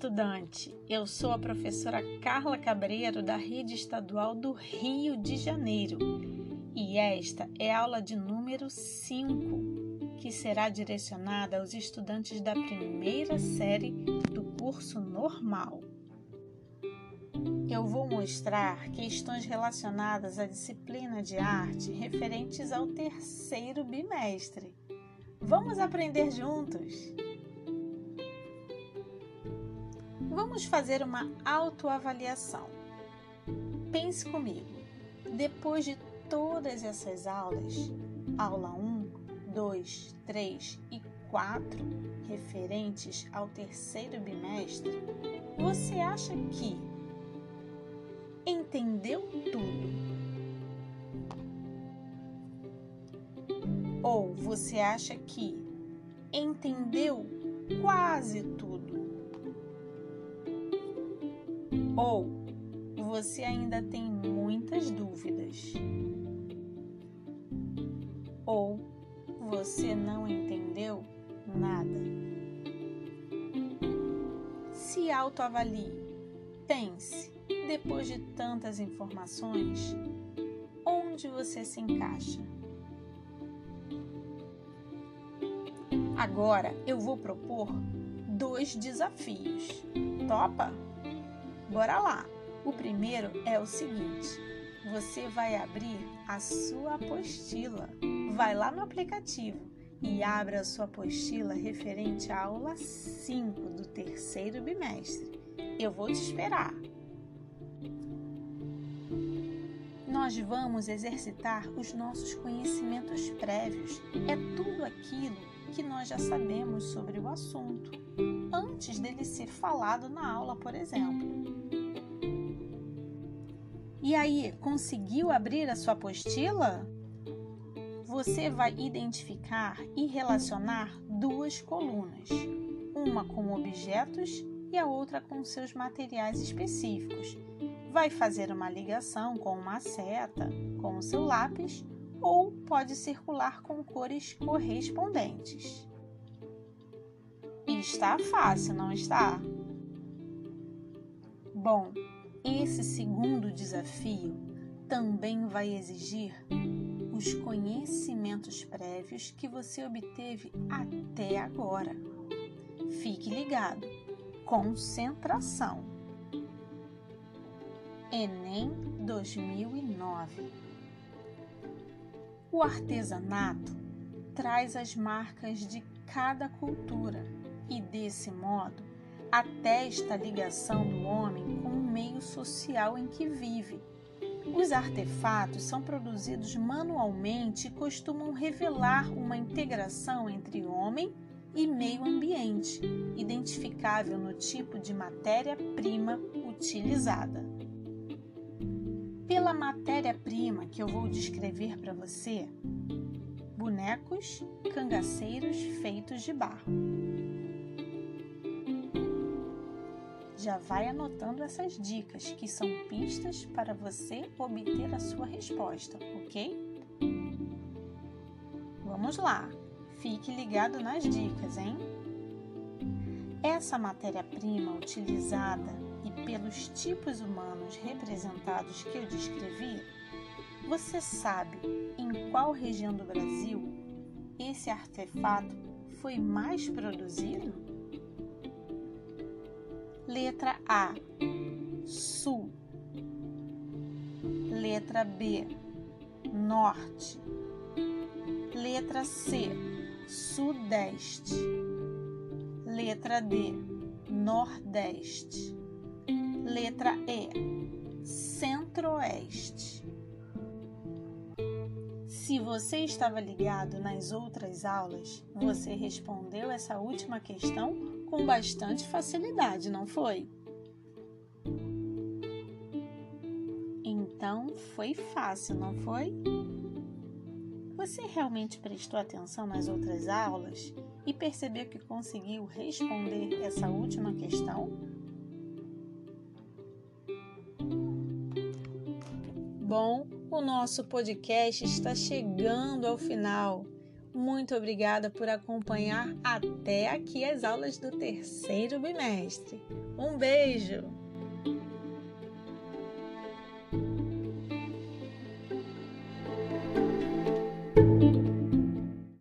estudante! Eu sou a professora Carla Cabreiro da Rede Estadual do Rio de Janeiro e esta é a aula de número 5, que será direcionada aos estudantes da primeira série do curso normal. Eu vou mostrar questões relacionadas à disciplina de arte referentes ao terceiro bimestre. Vamos aprender juntos! Vamos fazer uma autoavaliação. Pense comigo. Depois de todas essas aulas, aula 1, 2, 3 e 4, referentes ao terceiro bimestre, você acha que entendeu tudo? Ou você acha que entendeu quase tudo? Ou você ainda tem muitas dúvidas? Ou você não entendeu nada? Se autoavalie. Pense, depois de tantas informações, onde você se encaixa? Agora eu vou propor dois desafios. Topa? Bora lá! O primeiro é o seguinte: você vai abrir a sua apostila. Vai lá no aplicativo e abra a sua apostila referente à aula 5 do terceiro bimestre. Eu vou te esperar. Nós vamos exercitar os nossos conhecimentos prévios. É tudo aquilo que nós já sabemos sobre o assunto, antes dele ser falado na aula, por exemplo. E aí, conseguiu abrir a sua apostila? Você vai identificar e relacionar duas colunas, uma com objetos e a outra com seus materiais específicos. Vai fazer uma ligação com uma seta, com o seu lápis ou pode circular com cores correspondentes. Está fácil, não está? Bom, esse segundo desafio também vai exigir os conhecimentos prévios que você obteve até agora. Fique ligado. Concentração. Enem 2009. O artesanato traz as marcas de cada cultura e, desse modo, atesta a ligação do homem com o meio social em que vive. Os artefatos são produzidos manualmente e costumam revelar uma integração entre homem e meio ambiente, identificável no tipo de matéria-prima utilizada. Pela matéria-prima que eu vou descrever para você, bonecos cangaceiros feitos de barro. Já vai anotando essas dicas que são pistas para você obter a sua resposta, ok? Vamos lá, fique ligado nas dicas, hein? Essa matéria-prima utilizada e pelos tipos humanos representados que eu descrevi, você sabe em qual região do Brasil esse artefato foi mais produzido? Letra A, Sul. Letra B, Norte. Letra C, Sudeste. Letra D, Nordeste. Letra E, Centro-Oeste. Se você estava ligado nas outras aulas, você respondeu essa última questão com bastante facilidade, não foi? Então foi fácil, não foi? Você realmente prestou atenção nas outras aulas e percebeu que conseguiu responder essa última questão? Bom, o nosso podcast está chegando ao final. Muito obrigada por acompanhar até aqui as aulas do terceiro bimestre. Um beijo!